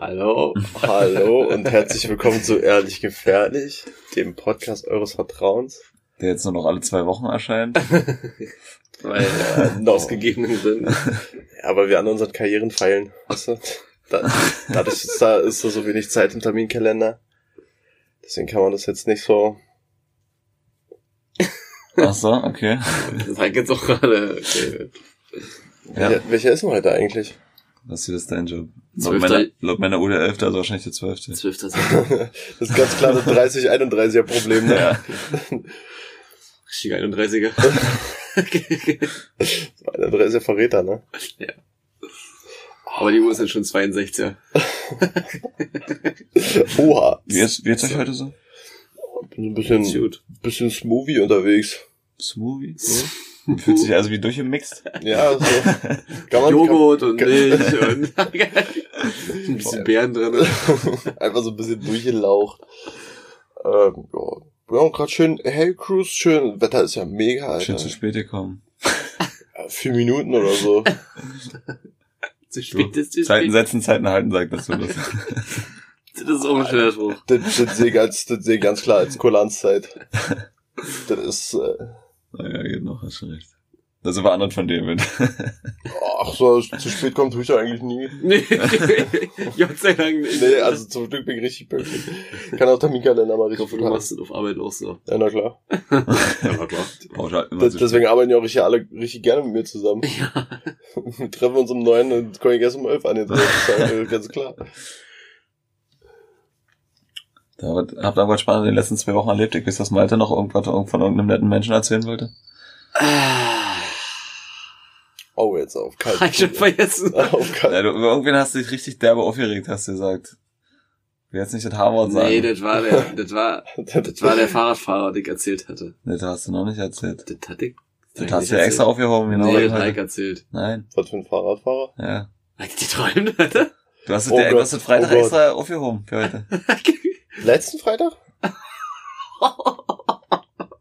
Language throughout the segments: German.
Hallo. Hallo und herzlich willkommen zu Ehrlich Gefährlich, dem Podcast eures Vertrauens. Der jetzt nur noch alle zwei Wochen erscheint. Weil, äh, aus gegebenen. Ja, aber wir an unseren Karrieren feilen. Weißt du? da, dadurch ist da, ist da so wenig Zeit im Terminkalender. Deswegen kann man das jetzt nicht so. Ach so, okay. Das sagt jetzt auch gerade. Okay. Ja. Welcher, welcher ist denn heute eigentlich? Was ist das dein Job? Laut meiner, laut meiner Uhr der 11., also wahrscheinlich der 12. 12. September. Das ist ganz klar das 30-31er Problem, ne? Ja. Richtiger 31er. 31er Verräter, ne? Aber die Uhr ist jetzt schon 62er. Oha. Wie ist, wie ist euch heute so? Bin so ein bisschen, bisschen smoothie unterwegs. Smoothie? Fühlt sich also wie durchgemixt? Ja, so. Kann man, Joghurt und Milch und ein bisschen Beeren drin. kann, einfach so ein bisschen durchgelaucht. Ähm, ja. Ja, gerade schön Hey Cruise, schön. Wetter ist ja mega, Alter. Schön zu spät gekommen. Ja, vier Minuten oder so. Zu spät ist zu Zeiten spät. setzen, Zeiten halten, sagt das so. Das. Das ist auch ein schöner Spruch. Das, das sehe ich ganz, das sehe ganz klar als Kulanzzeit. Das ist, äh, Naja, geht noch, hast schon recht. Das sind wir anderen von David. ach so, zu spät kommt tue ich ja eigentlich nie. Nee, Gott sei Dank nicht. Nee, also zum Glück bin ich richtig pünktlich. Kann auch Terminkalender mal ich richtig hoffe, gut du machst das auf Arbeit auch so. Ja, na klar. Ja, na klar. Immer Das, deswegen arbeiten ja auch richtig alle richtig gerne mit mir zusammen. Ja. Wir treffen uns um neun und kommen erst um elf an. Jetzt, ist ja ganz klar. Da habt ihr irgendwas Spannendes in den letzten zwei Wochen erlebt? Ich weiß, dass Malte noch irgendwas von irgendeinem netten Menschen erzählen wollte. Ah, Oh, jetzt auf kalt. hab ich schon vergessen. Auf Ja, kalt. du, über irgendwen hast du dich richtig derbe aufgeregt, hast du gesagt. Ich will jetzt nicht das H-Wort sagen. Nee, das war der, das war, das war der Fahrradfahrer, den ich erzählt hatte. Nee, das hast du noch nicht erzählt. Das hatte ich. Das hast du ja extra aufgehoben, genau. Nee, das hab ich erzählt. Nein, Was für ein Fahrradfahrer? ja. Ich die träumt, Alter? Du hast es Oh dir, du hast es Freitag oh extra aufgehoben für heute. Letzten Freitag?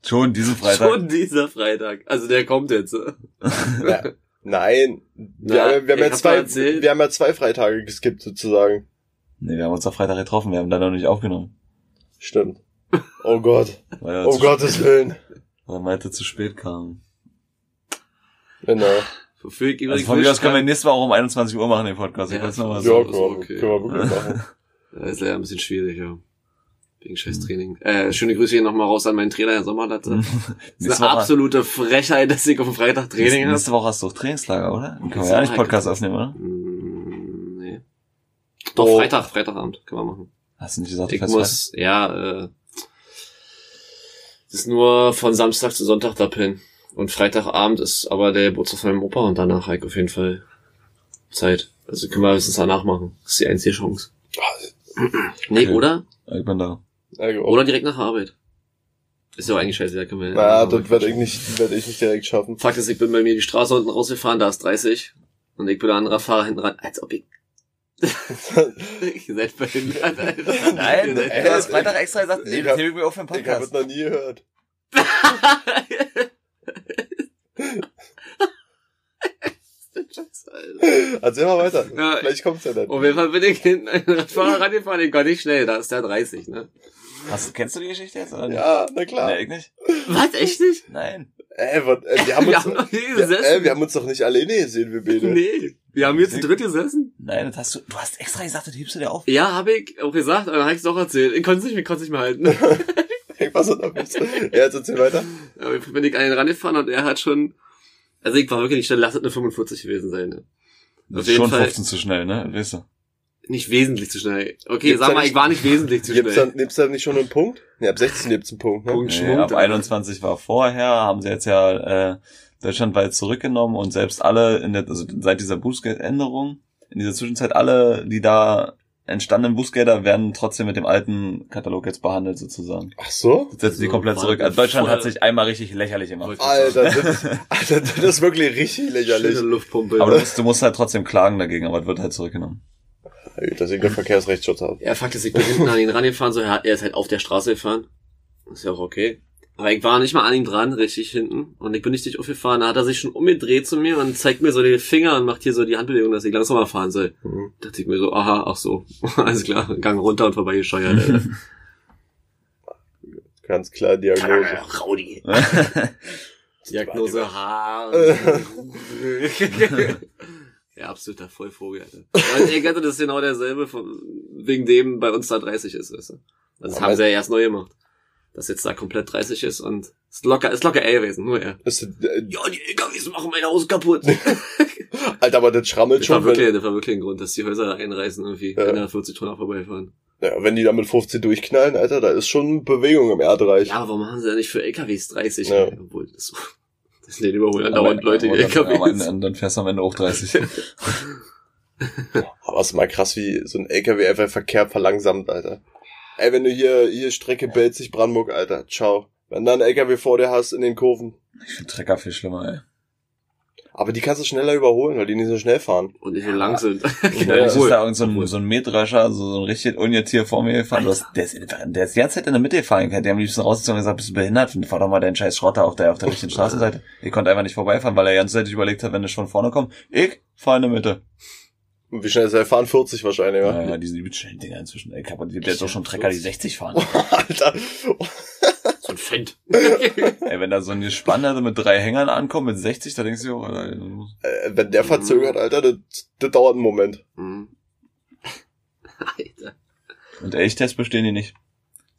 Schon, diesen Freitag. Schon dieser Freitag. Also der kommt jetzt. Ja. Nein. Wir, Na, haben, wir, haben ich ja zwei, wir haben ja zwei Freitage geskippt sozusagen. Nee, wir haben uns am Freitag getroffen, wir haben dann noch nicht aufgenommen. Stimmt. Oh Gott. Weil er, Um zu, Gottes Willen. weil er meinte, zu spät kam. Genau. Wofür ich Also von mir aus können wir nächstes Mal auch um 21 Uhr machen, den Podcast. Ich Ja, weiß noch was. Ja, so, wir, okay. können wir wirklich machen. Das ist leider ein bisschen schwierig, ja. Wegen scheiß Training. Äh, schöne Grüße hier nochmal raus an meinen Trainer Herr Sommerlatte. Das ist eine absolute Frechheit, dass ich auf dem Freitag Training habe. nächste Woche hast du auch Trainingslager, oder? Dann können wir ja nicht Podcast aufnehmen, oder? Mm, nee. Doch, Oh. Freitag, Freitagabend können wir machen. Hast du nicht gesagt, Ich muss, ja, äh, das ist nur von Samstag zu Sonntag da pennen. Und Freitagabend ist aber der Geburtstag von meinem Opa und danach halt auf jeden Fall Zeit. Also können wir höchstens danach machen. Das ist die einzige Chance. Nee, Okay. oder? Ich bin da. Ja, Oder direkt nach der Arbeit. Ist ja auch eigentlich scheiße, da können wir naja, das werde ich nicht, werde ich nicht direkt schaffen. Fakt ist, ich bin bei mir die Straße unten rausgefahren, da ist 30. Und ich bin der andere Fahrer hinten ran, als ob ich... Ihr seid behindert, Alter. Nein, seid du hast Freitag extra gesagt, nee, das hebe ich mir auf für den Ich habe es noch nie gehört. Scheiße, Alter. Erzähl mal weiter. Ja, Vielleicht kommt's ja dann. Auf jeden Fall bin ich hinten an den Radfahrer rangefahren, ich war nicht schnell, da ist der 30, ne? Hast, kennst du die Geschichte jetzt, oder nicht? Ja, na klar. Nee, ich nicht? Was, echt nicht? Nein. Äh, was, äh, wir haben Wir uns, haben noch nie gesessen. äh, wir haben uns doch nicht alleine gesehen, wir beide. Nee, wir haben jetzt zu dritt gesessen. Nein, das hast du, du hast extra gesagt, das hebst du dir auf. Ja, habe ich auch gesagt, aber dann habe ich es doch erzählt. Ich konnte es nicht, ich konnte es nicht mehr halten. Ich was da bist. Ja, jetzt erzähl weiter. Aber ich bin ich an den rangefahren und er hat schon, also ich war wirklich nicht schnell, lass es eine 45 gewesen sein. Ne? Das Auf ist schon Fall. 15 zu schnell, ne? Weißt du. Nicht wesentlich zu schnell. Okay, Gibt's sag mal, nicht- ich war nicht wesentlich zu Gibt's schnell. dann, gibt's dann nicht schon einen Punkt? Nee, ab 16 gibt's einen Punkt, ne? Punkt Nee, ab 21 war vorher, haben sie jetzt ja äh, deutschlandweit zurückgenommen und selbst alle, in der, also seit dieser Bußgeldänderung, in dieser Zwischenzeit alle, die da entstandenen Bußgelder werden trotzdem mit dem alten Katalog jetzt behandelt sozusagen. Ach so? Das setzen die Also, komplett zurück. Also Deutschland hat sich einmal richtig lächerlich gemacht. Alter, das, Alter, das ist wirklich richtig lächerlich. Luftpumpe. Aber du musst, du musst halt trotzdem klagen dagegen, aber es wird halt zurückgenommen. Dass ich den Verkehrsrechtsschutz habe. Ja, Fakt ist, ich bin hinten an ihn rangefahren, so, er er ist halt auf der Straße gefahren. Ist ja auch okay. Aber ich war nicht mal an ihm dran, richtig hinten. Und ich bin nicht dich aufgefahren. Da hat er sich schon umgedreht zu mir und zeigt mir so den Finger und macht hier so die Handbewegung, dass ich langsamer fahren soll. Mhm. Da dachte ich mir so, aha, ach so. Alles klar, Gang runter und vorbeigescheuert. Alter. Ganz klar Diagnose. Raudi. Diagnose H. ja, absoluter Vollvogel, Alter. Ich hatte das ist genau derselbe, von, wegen dem bei uns da 30 ist, weißt du. Also das Aber- haben sie ja erst neu gemacht. Dass jetzt da komplett 30 ist und ist locker, ist locker A gewesen, nur er. Ist, äh, Ja, die LKWs machen mein Haus kaputt. Alter, aber das schrammelt Das war schon, wenn, wirklich, das war wirklich ein Grund, dass die Häuser einreißen irgendwie, Ja. wenn da 40 Tonnen vorbeifahren. ja, wenn die da mit 15 durchknallen, Alter, da ist schon Bewegung im Erdreich. Ja, aber warum machen sie ja nicht für LKWs 30? Ja. Obwohl, das, das Leben überholen andauernd Leute die LKWs. dann, dann fährst du am Ende auch 30. Aber es ist mal krass, wie so ein LKW einfach Verkehr verlangsamt, Alter. Ey, wenn du hier, hier Strecke Belzig-Brandenburg, Alter, ciao. Wenn du einen LKW vor dir hast in den Kurven. Ich finde Trecker viel schlimmer, ey. Aber die kannst du schneller überholen, weil die nicht so schnell fahren. Und nicht so lang sind. Und Ja, dann ist da irgend so ein, so ein Mähdrescher, so, so ein richtig Unjetier vor mir gefahren. Du hast, der, ist, der ist die ganze Zeit in der Mitte gefahren. Die haben am liebsten rausgezogen und gesagt, bist du behindert? Fahr doch mal deinen scheiß Schrotter auf der, auf der richtigen Straßenseite. Ich konnte einfach nicht vorbeifahren, weil er ganz Zeit überlegt hat, wenn ich von vorne komme, ich fahr in der Mitte. Und wie schnell ist er fahren? 40 wahrscheinlich, Ja, ja. ja, diese übelst schnellen Dinger inzwischen. Ey, kaputt. Gibt jetzt auch schon Trecker, die 60 fahren. Alter. So ein Fendt. Ey, wenn da so ein Gespann also mit drei Hängern ankommt, mit 60, da denkst du, oh, Alter, Äh, wenn der verzögert, Alter, das, das dauert einen Moment. Mhm. Alter. und Elchtest bestehen die nicht.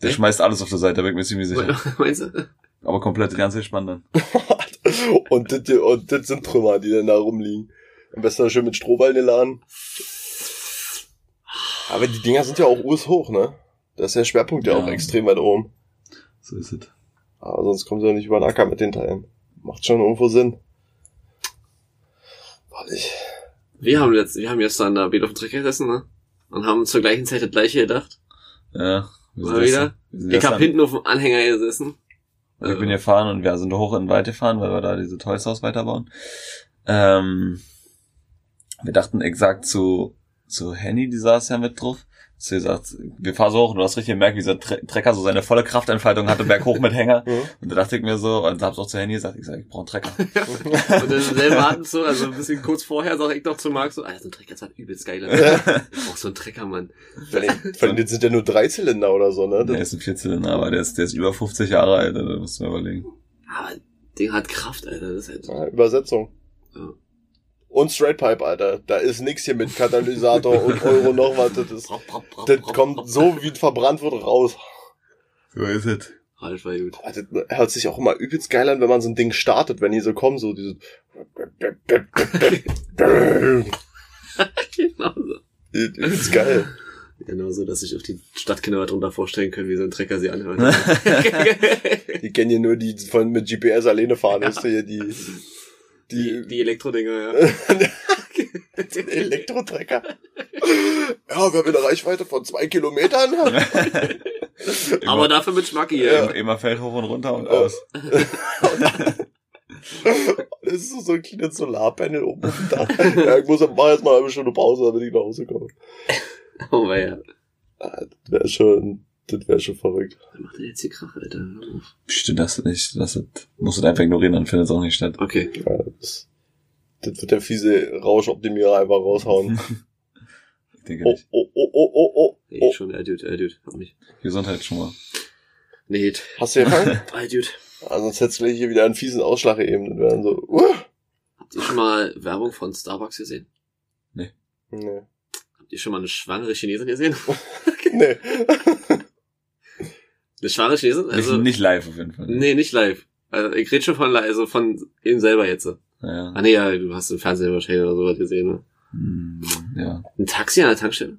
Der Echt? schmeißt alles auf der Seite, da bin ich mir ziemlich sicher. Meinst du? Aber komplett ganz gespannt dann. und, das, und das sind Trümmer, die dann da rumliegen. Am besten schön mit Strohballen geladen. Aber die Dinger sind ja auch hoch, ne? Da ist der Schwerpunkt ja, Ja. auch extrem weit oben. So ist es. Aber sonst kommen sie ja nicht über den Acker mit den Teilen. Macht schon irgendwo Sinn. Warte ich. Wir haben jetzt, wir haben gestern da wieder auf dem Trecker gesessen, ne? Und haben zur gleichen Zeit das gleiche gedacht. Ja. wir sind Mal wieder? gestern- wir sind Ich hab hinten auf dem Anhänger gesessen. Also ich bin gefahren und wir sind hoch in den Wald gefahren, weil wir da diese Toys House weiterbauen. Ähm, wir dachten exakt zu, zu Henny, die saß ja mit drauf. Sie gesagt, wir fahren so hoch und du hast richtig gemerkt, wie dieser Tre Trecker so seine volle Kraftentfaltung hatte, berghoch mit Hänger. Mhm. Und da dachte ich mir so, und hab's auch zu Henny gesagt, ich sag, ich brauche einen Trecker. Und im selben Atemzug, also ein bisschen kurz vorher, sag ich doch zu Marc so, Alter, so ein Trecker ist halt übelst geil. Ich brauch so einen Trecker, Mann. Vor allem, sind ja nur drei Zylinder oder so, ne? Der Das, ist ein Vierzylinder, aber der ist, der ist über 50 Jahre alt, da musst du mir überlegen. Aber Ding hat Kraft, Alter. Das ist halt, ja, Übersetzung. Ja. Und Straight Pipe, Alter. Da ist nix hier mit Katalysator und Euro noch was. Das, ist, das kommt so, wie es verbrannt wird, raus. So ist es. Halt war gut. Also, das hört sich auch immer übelst geil an, wenn man so ein Ding startet, wenn die so kommen, so diese... genau so. Übelst geil. Genau so, dass sich auch die Stadtkinder darunter vorstellen können, wie so ein Trecker sie anhört. Die kennen hier nur die von mit GPS alleine fahren, ist hier die... die, Die, die Elektrodinger, ja. Elektrotrecker. Ja, wir haben eine Reichweite von zwei Kilometern. Aber dafür mit Schmacki, ja. Immer, immer fällt hoch und runter und aus. Das ist so, so ein kleines Solarpanel oben auf dem Dach. Ja, ich muss mach jetzt mal eine halbe Stunde Pause, damit ich nach Hause komme. Oh, ja. Ah, Das wäre schon, das wäre schon verrückt. Was macht denn jetzt hier Krach, Alter? Hör auf. Psst, das nicht, das ist, musst du einfach ignorieren, dann findet es auch nicht statt. Okay. Ja, das, das wird der fiese Rauschoptimierer einfach raushauen. Ich denke Oh, nicht. oh, oh, oh, oh, oh. Nee, oh. schon, äh, Dude, äh, Dude, hab mich. Gesundheit schon mal. Nee, Hast du gefangen? äh, Dude. ah, sonst hättest du gleich hier wieder einen fiesen Ausschlag eben. Das wäre dann so, uh. Habt ihr schon mal Werbung von Starbucks gesehen? Nee. Habt ihr schon mal eine schwangere Chinesin gesehen? Nee. Eine schwangere Chinesin? Also, nicht, nicht live auf jeden Fall. nee, nicht live. Also, ich rede schon von, also von ihm selber jetzt. Ja. Ah nee, ja, du hast im Fernsehen wahrscheinlich oder sowas gesehen, ne? Hm, ja. Ein Taxi an der Tankstelle?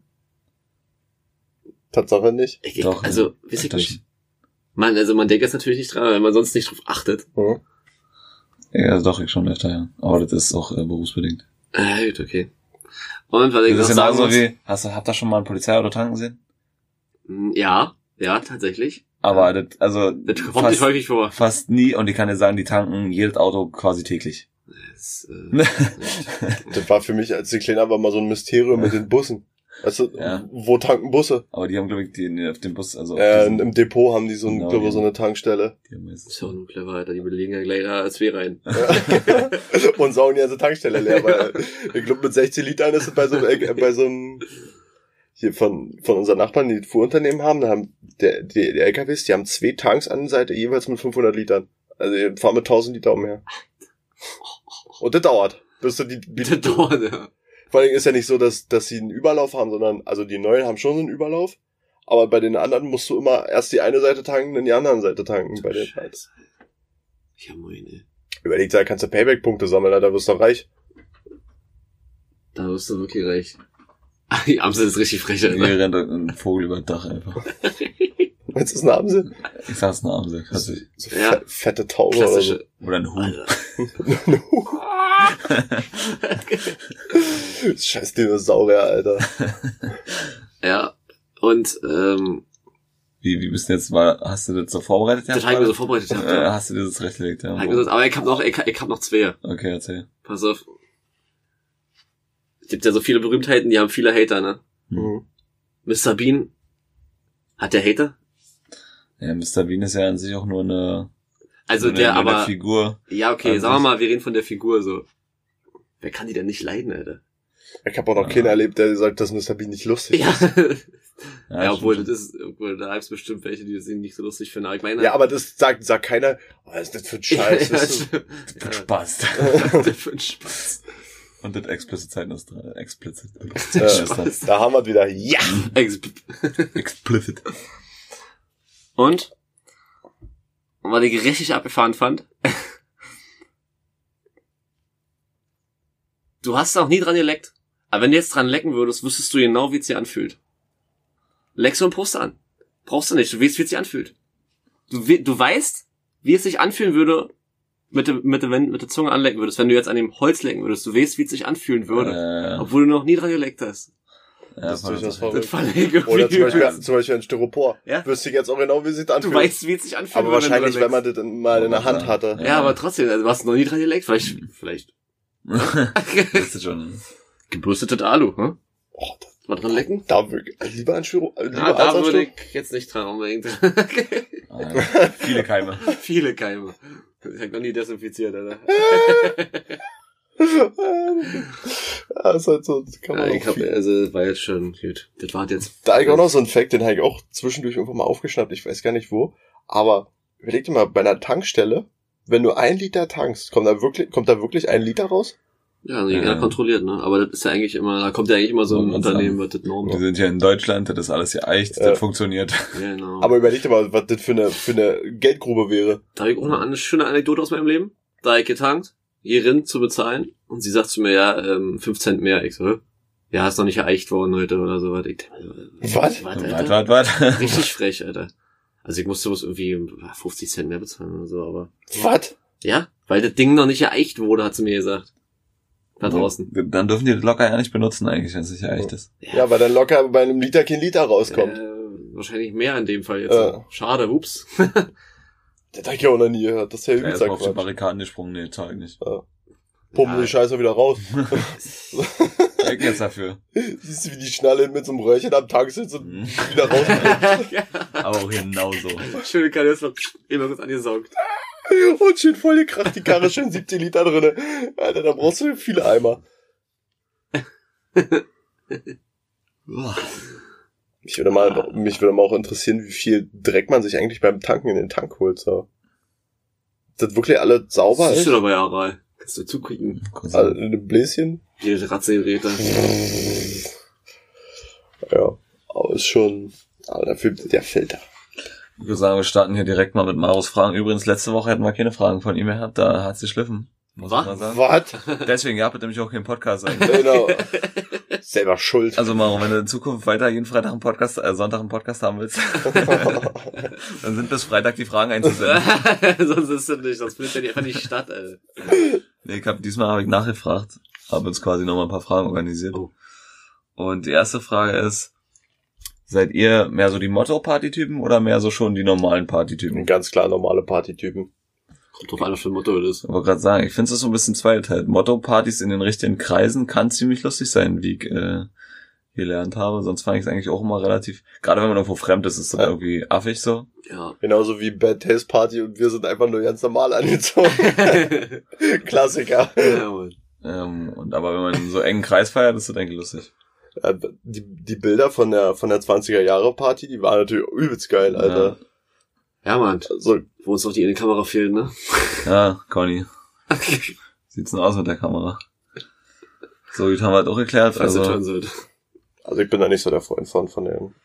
Tatsache nicht. Ich, ich, Doch, also, weiß ich Das- nicht. Man, also man denkt jetzt natürlich nicht dran, wenn man sonst nicht drauf achtet. Hm. Ja, doch, ich schon öfter, ja. Aber das ist auch äh, berufsbedingt. Äh, gut, okay. Und was ich Das noch ist sagen genauso muss, wie, hast du, habt ihr schon mal ein Polizeiauto tanken gesehen? Hm, ja, ja, tatsächlich. Aber das, also, Das kommt fast, nicht häufig vor. fast nie, und ich kann dir sagen, die tanken jedes Auto quasi täglich. Das, äh, Das war für mich, als ich kleiner war, mal so ein Mysterium mit den Bussen. Weißt du, Ja. wo tanken Busse? Aber die haben, glaube ich, die die auf dem Bus, also auf Äh, diesem- Im Depot haben die so, ein, Genau, glaube so eine Tankstelle. die haben meistens- Ist ja auch nur clever, Alter. Die belegen ja gleich da als wir rein. und saugen die ganze Tankstelle leer, weil ich glaube mit 16 Litern ist es bei so einem, äh, bei so einem hier von, von unseren Nachbarn, die Fuhrunternehmen haben, da haben der, die, die LKWs, die haben zwei Tanks an der Seite, jeweils mit 500 Litern. Also die fahren mit 1000 Liter umher. Und das dauert. Bis du die, die, Das dauert, ja. Vor allem ist ja nicht so, dass, dass sie einen Überlauf haben, sondern, also die neuen haben schon so einen Überlauf. Aber bei den anderen musst du immer erst die eine Seite tanken, dann die andere Seite tanken. Bei den Scheiße. Ja, moin, ey. Überleg, da kannst du Payback-Punkte sammeln, da wirst du reich. Da wirst du wirklich reich. Die Amsel ist richtig frech, Hier Alter. rennt ein Vogel über das Dach einfach. Meinst du, das ist eine Amsel? Ich sag's eine Amsel. Sich- So Ja. fe fette Taube oder so. Oder ein Huhn. Scheiß Dinosaurier, Alter. Ja. Und, ähm, Wie, wie bist du jetzt mal, hast du das so vorbereitet? das habe ich mir so vorbereitet. äh, Ja. hast du dir das? Ja. Hab ich mir so- Aber ich hab noch, ich, ich hab noch zwei. Okay, erzähl. Pass auf. Es gibt ja so viele Berühmtheiten, die haben viele Hater, ne? Mhm. Mr. Bean. Hat der Hater? Ja, Mr. Bean ist ja an sich auch nur eine, Also nur der, eine, aber, Figur. ja, okay, sagen wir mal, wir reden von der Figur so. Wer kann die denn nicht leiden, Alter? Ich habe auch noch keinen erlebt, der sagt, dass Mr. Bean nicht lustig Ja. ist. Ja, stimmt obwohl, das ist, obwohl, da gibt's bestimmt welche, die das nicht so lustig finden. Aber ich meine, Ja, aber das sagt, sagt keiner, oh, was ist das für ein Scheiß? ja, weißt du? ja, Spaß. ja, der für ein Spaß. Und das explicit Zeiten ist dran. Explicit. Ja, Spaß. da haben wir wieder, ja! Explicit. Und, und was ich richtig abgefahren fand, du hast auch nie dran geleckt. Aber wenn du jetzt dran lecken würdest, wüsstest du genau, wie es sich anfühlt. Leck so ein Poster an. Brauchst du nicht, du weißt, wie es sich anfühlt. Du, we- du weißt, wie es sich anfühlen würde, mit der, mit, der, wenn, mit der Zunge anlecken würdest, wenn du jetzt an dem Holz lecken würdest. Du weißt, wie es sich anfühlen würde. Äh, Obwohl du noch nie dran geleckt hast. ja, Das ist durchaus das- Das verrückt. ich Oder zum Beispiel, zum Beispiel ein Styropor. Ja. Wüsste ich jetzt auch genau, wie sich das Du anfühlt. weißt, wie es sich anfühlt. aber wahrscheinlich, wenn man das mal in der Hand hatte. Ja, aber trotzdem, also, du hast noch nie dran geleckt. Vielleicht, vielleicht. das ist schon. Gebürstetes Alu, hm? Oh, da, Mal dran lecken? da wirklich, lieber ein Styro, lieber Ja, als da würde ich jetzt nicht dran unbedingt. Ah, viele Keime. Viele Keime. Ich hab noch nie desinfiziert, Alter. ja, ist halt so, kann man Ja, ich hab, also, war jetzt schon, gut. Das war jetzt. Da ich auch noch so einen Fact, den habe ich auch zwischendurch irgendwann mal aufgeschnappt, ich weiß gar nicht wo. Aber überleg dir mal, bei einer Tankstelle, wenn du ein Liter tankst, kommt da wirklich, kommt da wirklich ein Liter raus? Ja, also jeder Ja. kontrolliert, ne? Aber das ist ja eigentlich immer, da kommt ja eigentlich immer so ein Unternehmen, wird das Norm. Wir sind ja in Deutschland, das ist alles hier echt, Ja. das funktioniert. Ja, genau. Aber überleg dir mal, was das für eine, für eine Geldgrube wäre. Da habe ich auch noch eine schöne Anekdote aus meinem Leben. Da hab ich getankt, hierin zu bezahlen. Und sie sagt zu mir, ja, ähm, 5 Cent mehr. Ich so, ja, ist noch nicht ereicht worden heute oder so. was. Ich mir, Was? Was, Alter? wart, wart. Richtig frech, Alter. Also ich musste bloß irgendwie 50 Cent mehr bezahlen oder so, aber. Was? Ja, weil das Ding noch nicht ereicht wurde, hat sie mir gesagt. Da draußen. Dann dürfen die das locker ja nicht benutzen eigentlich, wenn es nicht echt ist. Ja, weil dann locker bei einem Liter kein Liter rauskommt. Äh, wahrscheinlich mehr in dem Fall jetzt. Ja. Schade, ups. Das hab ich auch noch nie gehört. Das ist ja Er übelst ist mal auf die. Barrikaden gesprungen, nee, zeig nicht. Pumpen Ja. die Scheiße wieder raus. Weg jetzt dafür. Siehst du, wie die Schnalle mit so einem Röhrchen am Tag sitzt und Mhm. wieder raus. ja. Aber auch genauso. Schöne Kanister, immer kurz angesaugt. Und schön voll gekracht, die Karre schön 17 Liter drinne. Alter, da brauchst du viele Eimer. Mich würde mal, mich würde mal auch interessieren, wie viel Dreck man sich eigentlich beim Tanken in den Tank holt, so. Ist das wirklich alle sauber Siehst ist? du dabei Aral. Kannst du zugucken. Also in einem Bläschen? Jede Ratzegeräte. Ja, aber ist schon, aber dafür der Filter. Ich würde sagen, wir starten hier direkt mal mit Maros Fragen. Übrigens, letzte Woche hätten wir keine Fragen von ihm gehabt, da hat sie schliffen. Muss Was? ich mal sagen. Was? Deswegen, ihr habt nämlich auch keinen Podcast eigentlich. Genau. Selber schuld. Also Maro, wenn du in Zukunft weiter jeden Freitag einen Podcast, äh, Sonntag einen Podcast haben willst, dann sind bis Freitag die Fragen einzusenden. sonst ist das nicht, sonst findet ja einfach nicht statt, ey. Nee, ich hab, diesmal habe ich nachgefragt, habe uns quasi nochmal ein paar Fragen organisiert. Oh. Und die erste Frage ist, seid ihr mehr so die Motto-Party-Typen oder mehr so schon die normalen Party-Typen? Ganz klar normale Partytypen. Kommt drauf an, was für ein Motto das ist. Ich wollte gerade sagen, ich finde es so ein bisschen zweigeteilt. Motto-Partys in den richtigen Kreisen kann ziemlich lustig sein, wie ich äh, gelernt habe. Sonst fand ich es eigentlich auch immer relativ, gerade wenn man irgendwo fremd ist, ist das Ja. irgendwie affig so. Ja. Genauso wie Bad Taste Party und wir sind einfach nur ganz normal angezogen. Klassiker. ja. Ähm, und aber wenn man in so engen Kreis feiert, ist das eigentlich lustig. Ja, die, die Bilder von der, von der 20er Jahre Party, die waren natürlich übelst geil, Alter. Ja, Mann. So, Wo uns noch die Innenkamera fehlt, ne? Ja, Conny. Sieht's denn aus mit der Kamera? So, gut haben wir halt auch geklärt. Falls ihr Also, sollt. also ich bin da nicht so der Freund von, von den.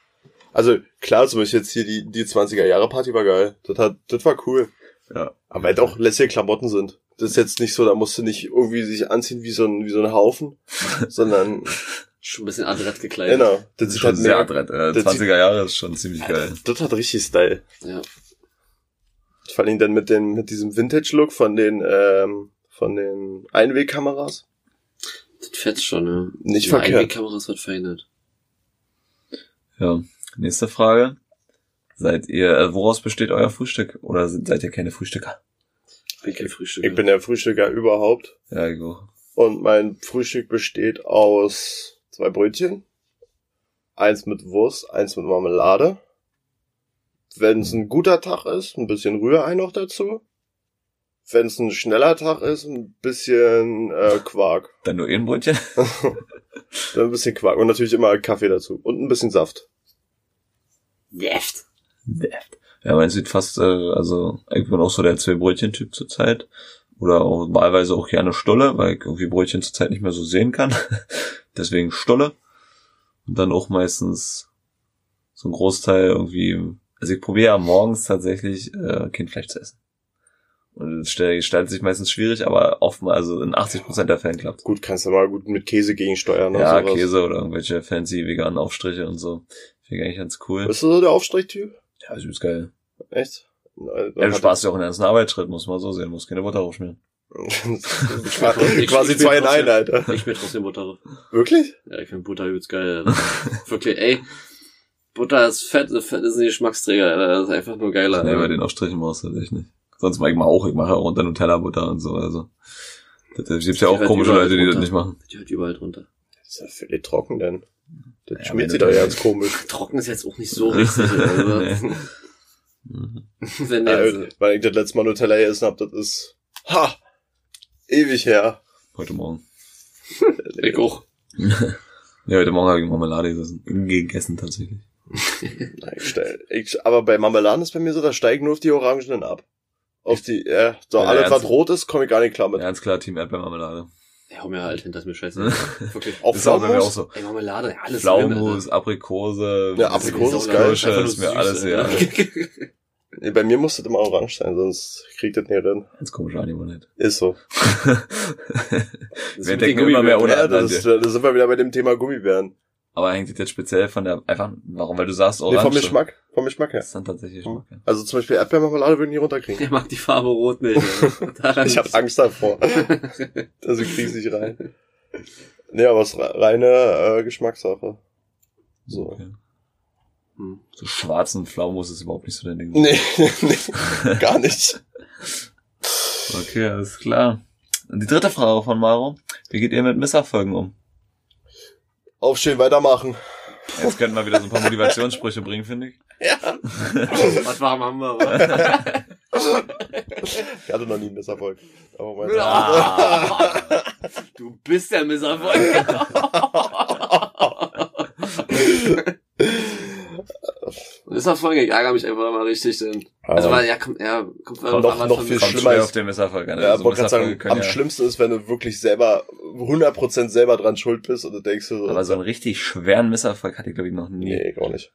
Also klar, zum Beispiel jetzt hier die, die 20er Jahre Party war geil. Das hat, das war cool. ja. Aber weil auch lässige Klamotten sind. Das ist jetzt nicht so, da musst du nicht irgendwie sich anziehen wie so ein, wie so ein Haufen, sondern, Schon ein bisschen adrett gekleidet. genau. Das sieht Schon halt sehr adrett. Äh, das 20er Jahre ist schon ziemlich geil. das hat richtig Style. Ja. Vor allem dann mit den, mit diesem Vintage-Look von den, ähm, von den Einwegkameras. Das fetzt schon, ne? Nicht Die verkehrt. Einwegkameras wird verändert. Ja. Nächste Frage. Seid ihr, äh, woraus besteht euer Frühstück? Oder sind, seid ihr keine Frühstücker? Ich bin kein Frühstück. Ich bin der Frühstücker überhaupt. Ja, ich auch. Und mein Frühstück besteht aus zwei Brötchen. Eins mit Wurst, eins mit Marmelade. Wenn es ein guter Tag ist, ein bisschen Rührei noch dazu. Wenn es ein schneller Tag ist, ein bisschen äh, Quark. Dann nur ein Brötchen? Dann ein bisschen Quark und natürlich immer Kaffee dazu. Und ein bisschen Saft. Jeft. Ja, mein sieht fast, äh, also ich bin auch so der Zwei-Brötchen-Typ zurzeit. Oder auch wahlweise auch gerne Stulle, weil ich irgendwie Brötchen zurzeit nicht mehr so sehen kann. Deswegen Stulle. Und dann auch meistens so ein Großteil irgendwie, also ich probiere ja morgens tatsächlich äh, kein Fleisch zu essen. Und das gestaltet sich meistens schwierig, aber oftmals, also in 80% der Fällen klappt Gut, kannst du mal gut mit Käse gegensteuern. und Ja, sowas. Käse oder irgendwelche fancy veganen Aufstriche und so. Finde ich eigentlich ganz cool. Bist du so der Aufstrichtyp? Ja, ist übelst geil. Echt? Ja, du sparst ja auch einen ganzen Arbeitsschritt, muss man so sehen, muss keine Butter aufschmieren. Ich- Quasi ich bin zwei in trotzdem- ein, Alter. Ich bin trotzdem Butter. Wirklich? Ja, ich finde Butter übelst geil. Alter. Wirklich, ey. Butter ist fett, Fett ist ein Geschmacksträger, Alter. Das ist einfach nur geiler. Nee, bei den Aufstrichen brauchst du echt nicht. Sonst mach ich mal auch, ich mache auch unter Nutella-Butter und so, also. Das das gibt's ja auch komische Leute, die das nicht machen. Die halt überall drunter. Das ist ja völlig trocken, denn. Das Ja, schmeckt sich doch ganz komisch. Trocken ist jetzt auch nicht so richtig. Mhm. wenn der Also, weil ich das letzte Mal Nutella gegessen hab, das ist, ha, ewig her. Heute Morgen. ich auch. Ja, heute Morgen habe ich Marmelade gegessen, gegessen tatsächlich. Nein, ich stell, ich, aber bei Marmeladen ist bei mir so, da steigen nur auf die Orangenen ab. Auf die, äh, so Ja, alles, ernst? was rot ist, komme ich gar nicht klar mit. Ganz klar Team Erdbeermarmelade. Ja, hau mir halt hinter, ist mir scheiße. Wirklich. Auch Das ist auch bei mir auch Pflaumenmus? so. Ey, Marmelade, ja, alles Pflaumenmus, Aprikose, Ja, Aprikose ist geil. Kirsche, ist mir alles ja. Nee, bei mir muss das immer orange sein, sonst kriegt das nicht drin. Ganz komische Angewohnheit. Ist so. Wir denken immer mehr ohne Ja, das ist, da sind wir wieder bei dem Thema Gummibären. Aber hängt das jetzt speziell von der, einfach, warum, weil du sagst Nee, orange? vom Geschmack. Vom Geschmack her. Das ist dann tatsächlich Geschmack. ja. Also zum Beispiel Erdbeermarmelade würden die runterkriegen. Der mag die Farbe rot nicht. Daran Ich habe Angst davor. also krieg's nicht rein. Nee, aber es ist re- reine äh, Geschmackssache. So. Okay. Hm. So schwarzen Pflaumenmus ist überhaupt nicht so dein Ding. Nee, nee, gar nicht. Okay, alles klar. Und die dritte Frage von Maro. Wie geht ihr mit Misserfolgen um? Aufstehen, weitermachen. Jetzt könnten wir wieder so ein paar Motivationssprüche bringen, finde ich. Was warm haben wir? Ich hatte noch nie einen Misserfolg. Aber Ah, du bist der Misserfolg. Misserfolge, ich ärgere mich einfach mal richtig. Denn, also, weil, ja, kommt, ja, kommt, noch, noch- noch viel Kommt schlimmer ist- auf den Misserfolg an. Ja, Also sagen, am ja, schlimmsten ist, wenn du wirklich selber 100% selber dran schuld bist und du denkst so, Aber so einen richtig schweren Misserfolg hatte ich, glaube ich, noch nie. nee, gar nicht.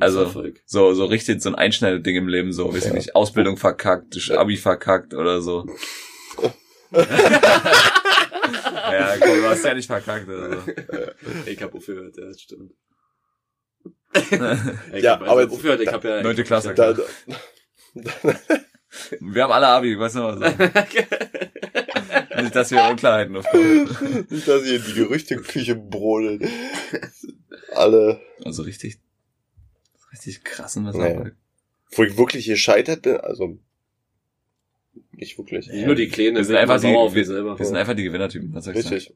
Also. So, so richtig so ein Einschneideding im Leben, so, weiß ich Ja. nicht, Ausbildung verkackt, Abi verkackt oder so. ja, komm, du hast ja nicht verkackt. Also. Ich hab aufgehört, ja, das stimmt. Ich Ja, also aber jetzt- aufgehört, ich hab ja... Neunte Klasse. Da, da, Wir haben alle Abi, ich weiß noch was. Nicht, dass wir Unklarheiten aufkommen. nicht, dass hier die Gerüchteküche brodelt. Alle, Also richtig, richtig krassen Misserfolg. wo ich wirklich gescheitert bin, also Nicht wirklich. Nicht nur die Kleinen, Wir sind einfach die, auf wir, die selber. wir sind einfach die Gewinnertypen, was soll ich sagen? Richtig.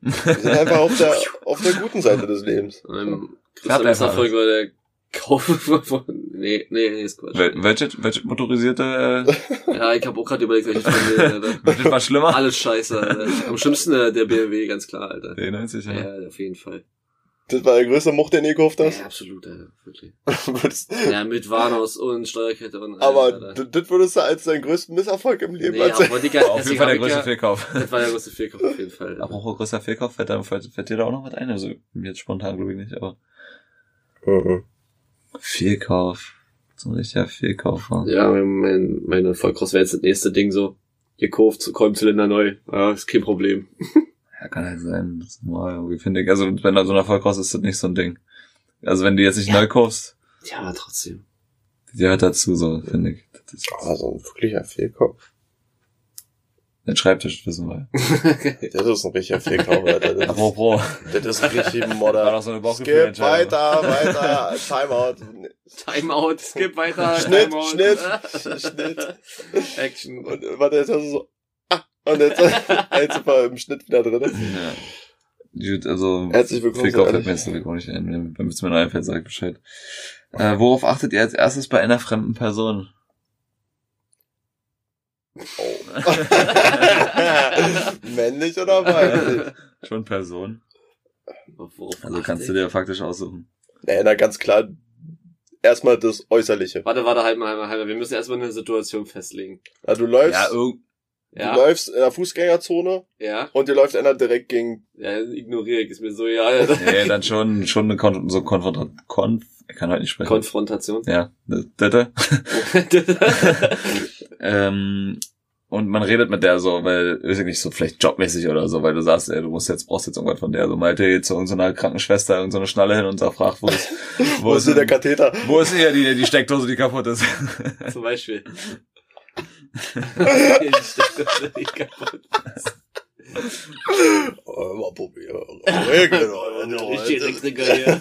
Wir sind einfach auf der, auf der guten Seite des Lebens. Ähm, einfach Misserfolg war der Kauf von, nee, nee, nee, ist Quatsch. Wel welche, welche motorisierte, äh, Ja, ich habe auch gerade überlegt, welches von denen, Alter. welche war schlimmer? Alles scheiße, Alter. Am schlimmsten der, der BMW, ganz klar, Alter. Der 90, ja. Ja, auf jeden Fall. Das war der größte Moch, den ihr gekauft hast. Ja, absolut, Alter, wirklich. Ja, mit Warnhaus und Steuerkette und Aber das würdest du als deinen größten Misserfolg im Leben Nee, erzählen. aber die Auf jeden Fall der größte Fehlkauf. Das war der größte Fehlkauf auf jeden Fall. Apropos größter Fehlkauf, fällt, da, fällt, fällt dir da auch noch was ein? Also, jetzt spontan glaube ich nicht, aber. Mhm. Fehlkauf. So ein richtiger Fehlkauf war. Ja, mein, mein, meine Vollcross wäre jetzt das nächste Ding so. Gekauft, Kolbenzylinder neu. Ja, ist kein Problem. Ja, kann halt sein. Das ist normal, irgendwie finde ich. Also, wenn da so ein Erfolg raus ist, ist das nicht so ein Ding. Also, wenn du jetzt nicht neu kaufst, Ja, trotzdem. die gehört dazu, so, finde ich. Das ist Also ein wirklicher Fehlkauf. den Schreibtisch, wissen wir. Das ist ein richtiger Fehlkauf, Alter. Das ist, Apropos. das ist richtig War Modder. so eine Skip, weiter, weiter, Timeout. Timeout, skip weiter. Schnitt, Timeout. Schnitt, Schnitt. Action. Und warte, jetzt hast du so, und jetzt, jetzt sind wir im Schnitt wieder drin. Ja. Gut, also, Herzlich willkommen. Fehlkauf seid fällt mir jetzt auch nicht ein. Wenn es mir noch einfällt, sag Bescheid. Äh, worauf achtet ihr als erstes bei einer fremden Person? Oh. Männlich oder weiblich? Schon Person. Worauf Also kannst du dir faktisch aussuchen. Nee, na ganz klar. Erstmal das Äußerliche. Warte, warte, halt mal, halt mal, halt mal. Wir müssen erstmal eine Situation festlegen. Ja, du läufst, Ja, irg du Ja, läufst in der Fußgängerzone ja, und dir läuft einer direkt gegen. ja, ignoriere ich, ist mir so, ja, nee, dann schon, schon eine Kon so Konfront Konf ich kann halt nicht sprechen. Konfrontation. ja, ähm, und man redet mit der so, weil, weiß ich nicht, so vielleicht jobmäßig oder so, weil du sagst, ey, du musst jetzt, brauchst jetzt irgendwas von der. So Malte geht zu irgendeiner Krankenschwester irgendeine Schnalle hin und sagt, fragt, wo ist, Wo ist denn der Katheter? wo ist hier die, die Steckdose, die kaputt ist? Zum Beispiel. Ist. Mal probieren. Ich die Elektriker hier.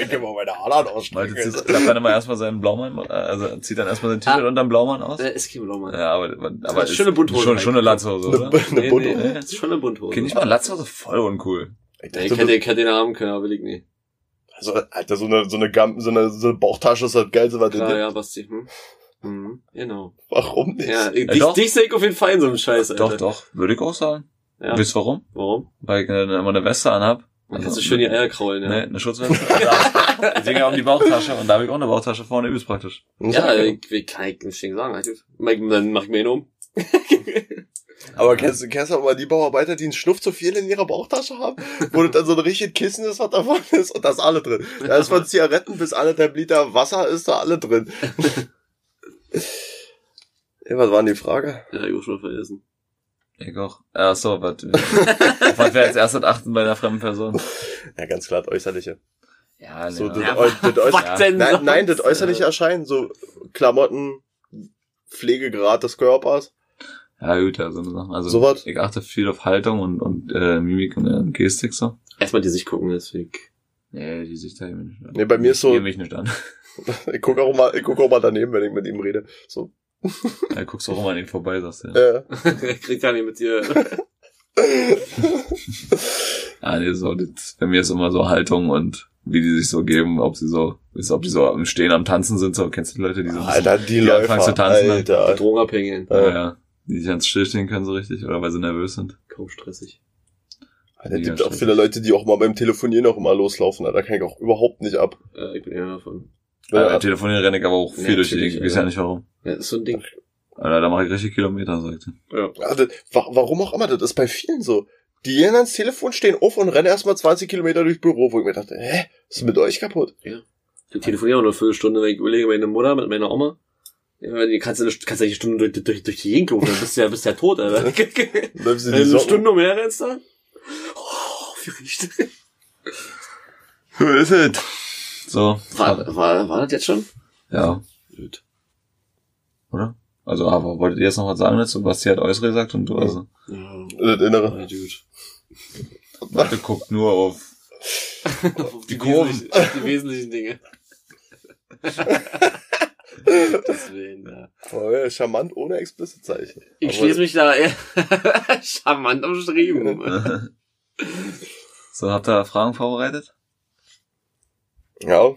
Ich geh mal meine Adern Malte ausstrecken. zieht, klappt dann immer erstmal seinen Blaumann, äh, also zieht dann erstmal sein T-Shirt Ah. unterm Blaumann aus. Äh, ist kein Blaumann. Ja, aber, aber ist schon eine Bunthose Schon, schon eine. Latzhose, Eine, oder? eine Nee, Bunte. nee, ist schon eine Bunthose. Okay, nicht mal Latzhose, voll uncool. Ich Ja, ich hätte, ich hätte den haben können, aber will ich nicht. also, Alter, so eine, so eine, Gam so eine, so eine Bauchtasche ist das geilste, was du Klar, ja, Basti. Hm? Mhm, genau. Warum nicht? Ja, dich, dich sehe ich auf jeden Fall in so einem Scheiß, Alter. Doch, doch, würde ich auch sagen. Ja. Wisst ihr warum? Warum? Weil ich äh, immer eine Weste anhab. Dann kannst du schön die Eier kraulen, ja. Nee, eine Schutzweste. Ja. Die Dinger um die Bauchtasche und da habe ich auch eine Bauchtasche vorne, übelst praktisch. Ja, ich, ich kann ich nicht sagen. halt. Dann mach ich mir ihn um. Aber kennst du, kennst du auch mal die Bauarbeiter, die einen Schnuff zu viel in ihrer Bauchtasche haben? Wo das dann so ein richtig Kissen ist, was davon ist und da ist alle drin. Da ist von Zigaretten bis anderthalb Liter Wasser ist da alle drin. Ja, was war denn die Frage? Ja, ich hab schon vergessen. Ich auch. Ach so, was, auf was wir als erstes achten bei einer fremden Person? Ja, ganz klar, das Äußerliche. Ja, So, nee, das, Ja, Äu- das Was denn nein, sonst? nein, das äußerliche Erscheinen, so Klamotten, Pflegegrad des Körpers. ja, gut, ja, so eine Sache. Also, Sowas? ich achte viel auf Haltung und, und äh, Mimik und äh, Gestik so. Erstmal die Sicht gucken, deswegen. Nee, die Sicht habe ich mir nicht an. Nee, bei mir ist so- Ich mich nicht an. Ich gucke auch mal, ich guck auch mal daneben, wenn ich mit ihm rede. So, Ja, guckst auch immer an ihn vorbei, sagst du. Ja. äh, Krieg gar nicht mit dir. Ah, nee, so, das, bei mir ist immer so Haltung und wie die sich so geben, ob sie so, ist, ob die so im Stehen am Tanzen sind, so, kennst du die Leute, die so bisschen, Alter, die, die Läufer, anfangen zu tanzen, ne? Alter. Drogenabhängigen. ja, ja, die sich ganz stillstehen können so richtig, oder weil sie nervös sind. Kaum stressig. Alter, es gibt auch viele Leute, die auch mal beim Telefonieren auch immer loslaufen. Da kann ich auch überhaupt nicht ab. Äh, ich bin eher davon. Ja, Ja, bei Telefonieren renne ich aber auch viel durch die Gegend, ich weiß ja. ja nicht warum. Ja, das ist so ein Ding. Alter, da mache ich richtig Kilometer, sagt er. Ja. Also, wa warum auch immer, das ist bei vielen so. Die gehen ans Telefon, stehen auf und rennen erstmal 20 Kilometer durchs Büro, wo ich mir dachte, hä, was ist mit euch kaputt? Ich telefoniere auch nur eine Viertelstunde, wenn ich überlege, meine Mutter mit meiner Oma. Ja, die kannst du eine, kannst du eine Stunde durch, durch, durch die Gegend gucken, dann bist du ja, bist du ja tot, Alter. Du Eine? Stunde umher rennst da? Oh, wie riecht Wo ist es? So. war, war, war das jetzt schon? Ja, Gut. oder? Also, aber wolltet ihr jetzt noch was sagen dazu? Basti hat äußere gesagt und du, also, Ja, Das Innere. Warte, guckt nur auf, Auf Die Kurven. wesentlichen- auf die wesentlichen Dinge. Deswegen, ja. Oh, ja, charmant ohne explicit Zeichen. Ich Aber- schließe mich da eher charmant umschrieben. so, habt ihr Fragen vorbereitet? Ja,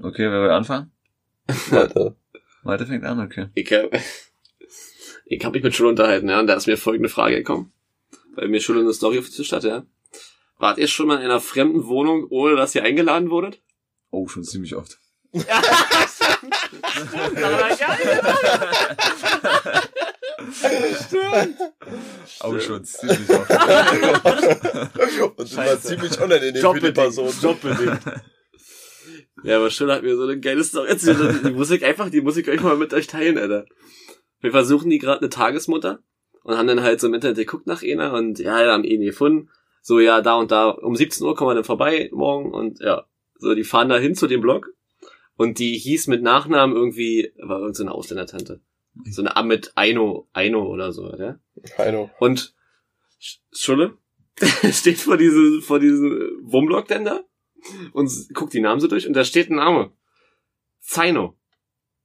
Okay, wer will anfangen? weiter. Malte fängt an, okay. Ich, hab- ich habe mich mit Schul unterhalten, ja, und da ist mir folgende Frage gekommen. Weil mir Schul eine Story auf den Tisch hatte, ja. Wart ihr schon mal in einer fremden Wohnung, ohne dass ihr eingeladen wurdet? Oh, schon ziemlich oft. Oh, schon ziemlich oft. Und mal Scheiße. ziemlich unangenehm für die Person. Jobbedingt. Ja, aber Schul hat mir so eine geile Story erzählt. Die Musik einfach, die Musik euch mal mit euch teilen, Alter. Wir versuchen die gerade eine Tagesmutter und haben dann halt so im Internet geguckt nach einer und ja, wir haben ihn gefunden. So, ja, da und da, um 17 Uhr kommen wir dann vorbei morgen und ja, so, die fahren da hin zu dem Blog und die hieß mit Nachnamen irgendwie, war irgendeine so eine Ausländertante. So eine Amit Aino, Aino oder so, ja. Heino. Und Sch- Schulle steht vor diesem, vor diesem Wohnblock denn da und guckt die Namen so durch und da steht ein Name. Zaino.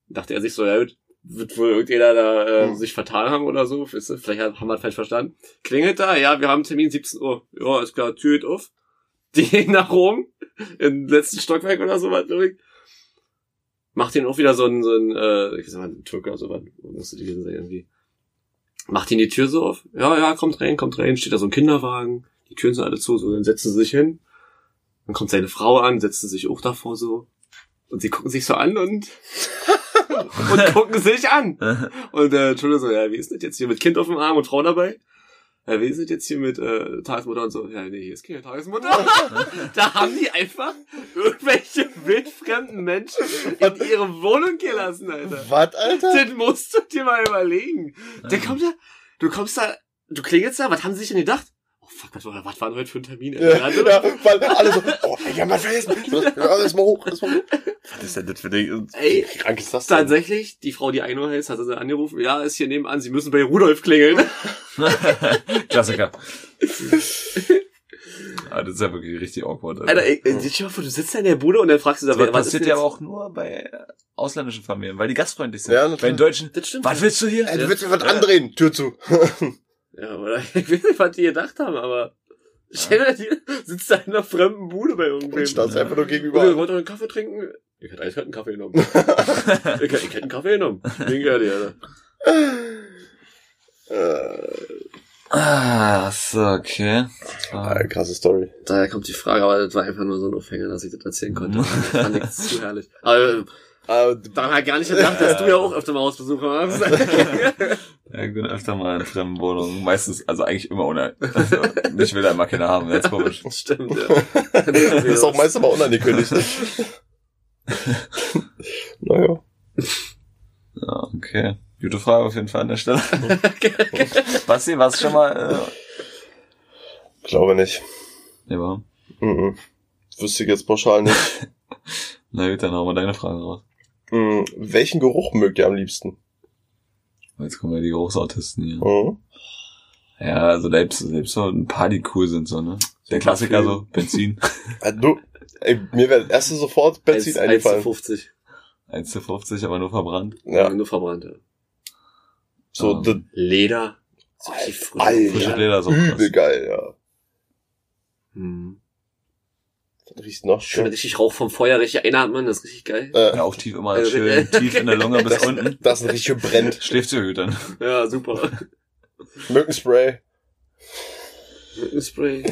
Dachte er sich so, ja, wird wohl irgendjemand da äh, Hm. sich vertan haben oder so. Weißt du? Vielleicht haben wir das falsch verstanden. Klingelt da, ja, wir haben Termin 17 Uhr. Ja, ist klar, Tür geht auf. Die gehen nach oben, im letzten Stockwerk oder so was. Macht den auch wieder so ein, so ein, äh, ich sag mal, ein Türke oder so was, musste die gewesen sein irgendwie. Macht ihn die Tür so auf. Ja, ja, kommt rein, kommt rein. Steht da so ein Kinderwagen. Die Türen sind alle zu, so, dann setzen sie sich hin. Dann kommt seine Frau an, setzt sie sich auch davor so. Und sie gucken sich so an und, und gucken sich an. Und der Entschuldigung so, ja, wie ist das jetzt hier mit Kind auf dem Arm und Frau dabei? Ja, wie ist das jetzt hier mit äh, Tagesmutter und so? Ja, nee, hier ist keine Tagesmutter. da haben die einfach irgendwelche wildfremden Menschen in ihre Wohnung gelassen, Alter. Was, Alter? Das musst du dir mal überlegen. Der kommt da, du kommst da, du klingelst da, was haben sie sich denn gedacht? Oh fuck, was war, was war denn heute für ein Termin? Ja, Alter? ja, weil alle so, oh, ich hab was vergessen. Ja, lass mal hoch, lass mal hoch. Was ist denn das für Ding? Ey, Wie krank ist das denn? tatsächlich, die Frau, die Eino heißt, hat sie angerufen, ja, ist hier nebenan, sie müssen bei Rudolf klingeln. Klassiker. ah, das ist ja wirklich richtig awkward. Alter, ey, ey, stell mal vor, du sitzt da in der Bude und dann fragst du da, das wer- was ist passiert ja aber auch nur bei ausländischen Familien, weil die gastfreundlich sind. Ja, natürlich. bei den Deutschen, Das stimmt. was willst du hier? Ey, du willst mir was andrehen, Tür zu. Ja, oder ich weiß nicht, was die gedacht haben, aber stell dir, die sitzt da in einer fremden Bude bei irgendwem. Und standst einfach nur Oder ihr gegenüber. wollt einen Kaffee trinken? Ich hätte eiskalt einen Kaffee genommen. ich, hätte- ich hätte einen Kaffee genommen. Den gerne, Alter. Äh, Ah, so, okay. ah, krasse Story. Daher kommt die Frage, aber das war einfach nur so ein Aufhänger, dass ich das erzählen konnte. fand ich zu herrlich. Aber Aber daran hat gar nicht gedacht, dass du ja auch öfter mal Hausbesuche machst. Ja, ich bin öfter mal in fremden Wohnungen. Meistens, also eigentlich immer ohne. Also, ich will da immer keine haben, jetzt komisch. Stimmt, ja. das ist auch meist aber unangekündigt. naja. Ja, okay. Gute Frage auf jeden Fall an der Stelle. Basti, warst du schon mal, äh, Glaube nicht. ja, warum? Mhm. Wüsste ich jetzt pauschal nicht. Na gut, dann hauen wir deine Frage raus. Mhm. Welchen Geruch mögt ihr am liebsten? Jetzt kommen ja die Großautisten hier. Mhm. Ja, also selbst, selbst so ein paar, die cool sind, so, ne? Der Klassiker so, Benzin. Ah, du, ey, mir wäre das erste sofort Benzin 1 eingefallen. 50. 1 zu 50, aber nur verbrannt. Ja, Nur verbrannt, ja. so, Ah. das, Leder. So richtig frisch. Alter. Frische Leder so. übel geil, ja. Hm. Riecht noch Schön schön. richtig Rauch vom Feuer, richtig einatmen, das ist richtig geil. Äh, Ja, auch tief immer Äh, schön äh, tief in der Lunge bis das, unten. das ist richtig brennt. Schläft zu hütern. Ja, super. Mückenspray. Spray.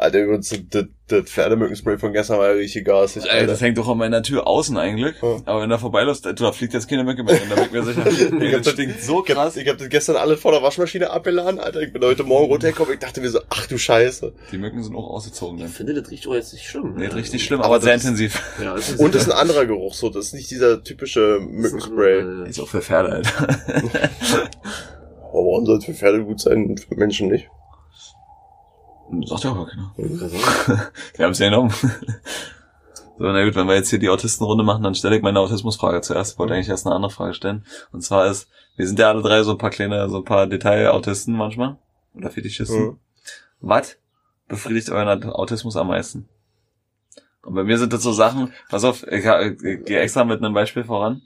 Alter, übrigens, das, das Pferdemückenspray von gestern war ja richtig gasig, Ey, Alter. das hängt doch an meiner Tür außen eigentlich. Ja. Aber wenn da vorbeiläuft, du, da fliegt jetzt keine Mücke mehr da bin ich mir sicher. Ey, das stinkt so Ich hab, krass. ich hab das gestern alle vor der Waschmaschine abgeladen, Alter. Ich bin heute Morgen runtergekommen. Ich dachte mir so, ach du Scheiße. Die Mücken sind auch ausgezogen. Ich Ne? finde, das riecht auch jetzt nicht schlimm. Nee, Ja. richtig schlimm, Aber aber, sehr intensiv. Ja, das ist Und das ist ein anderer Geruch, so. Das ist nicht dieser typische Mückenspray. Ist auch für Pferde, Alter. Aber warum soll es für Pferde gut sein und für Menschen nicht? Sagt ja auch keiner. Wir haben es ja genommen. So, na gut, wenn wir jetzt hier die Autistenrunde machen, dann stelle ich meine Autismusfrage zuerst. Ich wollte eigentlich erst eine andere Frage stellen. Und zwar ist, wir sind ja alle drei so ein paar kleine, so ein paar Detailautisten manchmal. Oder Fetischisten. Mhm. Was befriedigt euren Autismus am meisten? Und bei mir sind das so Sachen, pass auf, ich, ich gehe extra mit einem Beispiel voran.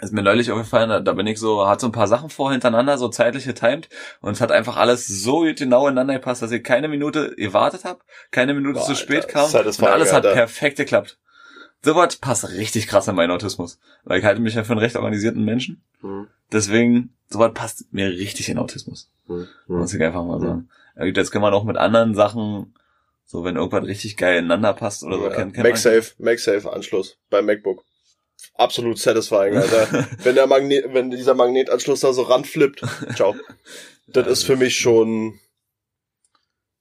Ist mir neulich aufgefallen, da- bin ich so, hat so ein paar Sachen vor hintereinander, so zeitlich getimed und es hat einfach alles so genau ineinander gepasst, dass ich keine Minute gewartet habe, keine Minute Boah, zu spät Alter, kam und alles hat Alter. perfekt geklappt. Sowas passt richtig krass in meinen Autismus, weil ich halte mich ja für einen recht organisierten Menschen. Hm, Deswegen, sowas passt mir richtig in Autismus. hm, hm. Muss ich einfach mal sagen. Ja, gut, jetzt kann man auch mit anderen Sachen, so wenn irgendwas richtig geil ineinander passt oder so, Ja, kennt, kennt man. MagSafe, MagSafe Anschluss beim MacBook. Absolut satisfying, Alter. wenn der Magnet, wenn dieser Magnetanschluss da so ranflippt, ciao. Das ist für mich schon,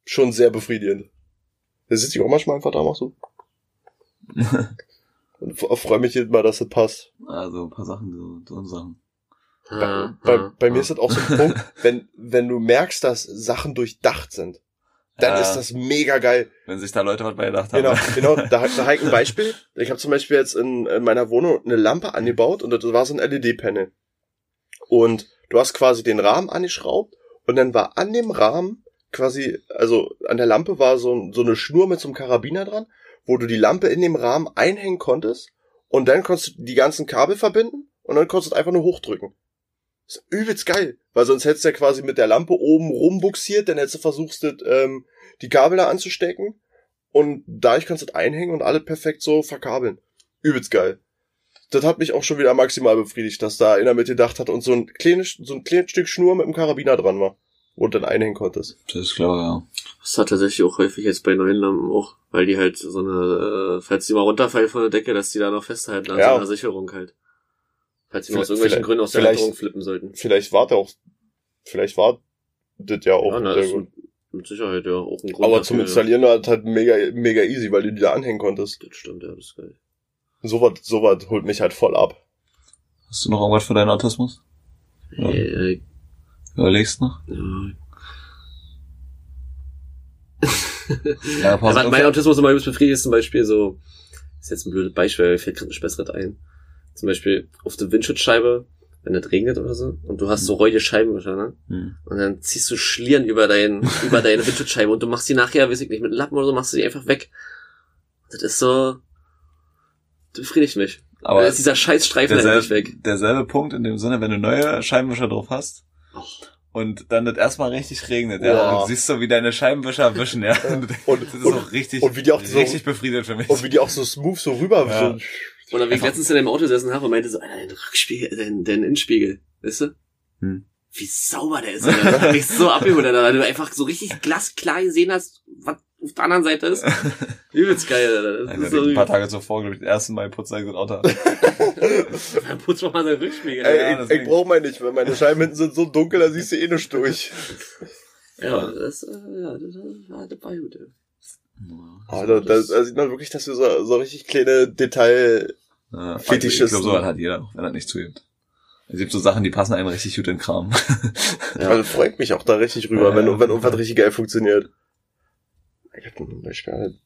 schon sehr befriedigend. Da sitze ich auch manchmal einfach da, mach so. Und freue mich jedes Mal, dass das passt. Also ein paar Sachen, so, so Sachen. Bei, Ja, bei, ja, bei ja. mir ist das auch so ein Punkt, wenn, wenn du merkst, dass Sachen durchdacht sind, dann Ja. ist das mega geil. Wenn sich da Leute was bei gedacht haben. Genau, genau. Da, da habe ich ein Beispiel. Ich habe zum Beispiel jetzt in, in meiner Wohnung eine Lampe angebaut und das war so ein LED-Panel. Und du hast quasi den Rahmen angeschraubt und dann war an dem Rahmen quasi, also an der Lampe war so, so eine Schnur mit so einem Karabiner dran, wo du die Lampe in dem Rahmen einhängen konntest und dann konntest du die ganzen Kabel verbinden und dann konntest du es einfach nur hochdrücken. Ist übelst geil, weil sonst hättest du ja quasi mit der Lampe oben rumbuxiert, dann hättest du versucht, das, ähm, die Kabel da anzustecken und dadurch kannst du das einhängen und alle perfekt so verkabeln. Übelst geil. Das hat mich auch schon wieder maximal befriedigt, dass da einer mit gedacht hat und so ein kleines, so ein kleines Stück Schnur mit einem Karabiner dran war, wo du dann einhängen konntest. Das ist klar, ja. Das hat tatsächlich auch häufig jetzt bei neuen Lampen auch, weil die halt so eine, äh, falls die mal runterfallen von der Decke, dass die da noch festhalten an Ja. so einer Sicherung halt. Falls die mal aus Vielleicht- irgendwelchen Gründen aus der vielleicht- Halterung flippen sollten. Vielleicht war der auch, vielleicht war das ja auch Ja, na, ist mit Sicherheit ja auch ein Grund. Aber zum ja. Installieren war das halt mega, mega easy, weil du die da anhängen konntest. Das stimmt, ja, das ist geil. Sowas, sowas holt mich halt voll ab. Hast du noch irgendwas für deinen Autismus? Ja. Äh, Überlegst noch? ja. Ja, Ja, was mein Autismus immer übelst befriedigt ist zum Beispiel so, ist jetzt ein blödes Beispiel, mir fällt gerade ein besseres ein. Zum Beispiel auf der Windschutzscheibe, wenn es regnet oder so, und du hast so räudige Scheibenwischer, ne? Hm. Und dann ziehst du Schlieren über dein, über deine Windschutzscheibe und du machst die nachher, weiß ich nicht, mit Lappen oder so, machst du die einfach weg. Das ist so, das befriedigt mich. Aber ist dieser Scheißstreifen halt nicht weg. derselbe, derselbe Punkt in dem Sinne, wenn du neue Scheibenwischer drauf hast und dann das erstmal richtig regnet, ja, Boah. und du siehst so, wie deine Scheibenwischer wischen, ja. Und- das ist und- auch richtig, und wie die auch so- richtig befriedet für mich. Und wie die auch so smooth so rüber, Ja. so, Oder wie ich letztens in dem Auto gesessen habe und meinte so, Alter, dein Rückspiegel, dein, dein Innenspiegel, weißt du? Hm. Wie sauber der ist, Alter. Das hat mich so abgeholt, Alter, weil du einfach so richtig glasklar gesehen hast, was auf der anderen Seite ist. Übelst geil, Alter. Das ist so, ein paar Tage zuvor, glaube ich, das erste Mal putzt er das Auto. dann putzt man mal seinen Rückspiegel. ey, Ja, ich, ich brauch mal nicht, weil meine Scheiben hinten sind so dunkel, da siehst du eh nicht durch. Ja, das, äh, ja, das, das, das war gut, ey. Also, da, da sieht man wirklich, dass wir so, so richtig kleine Detail, Ja, Fetischisten. Ich glaube, so hat jeder, wenn er nicht zugibt. Es gibt so Sachen, die passen einem richtig gut in den Kram. Ja. also freut mich auch da richtig rüber, Ja, wenn, ja. wenn irgendwas richtig geil funktioniert. Ich kann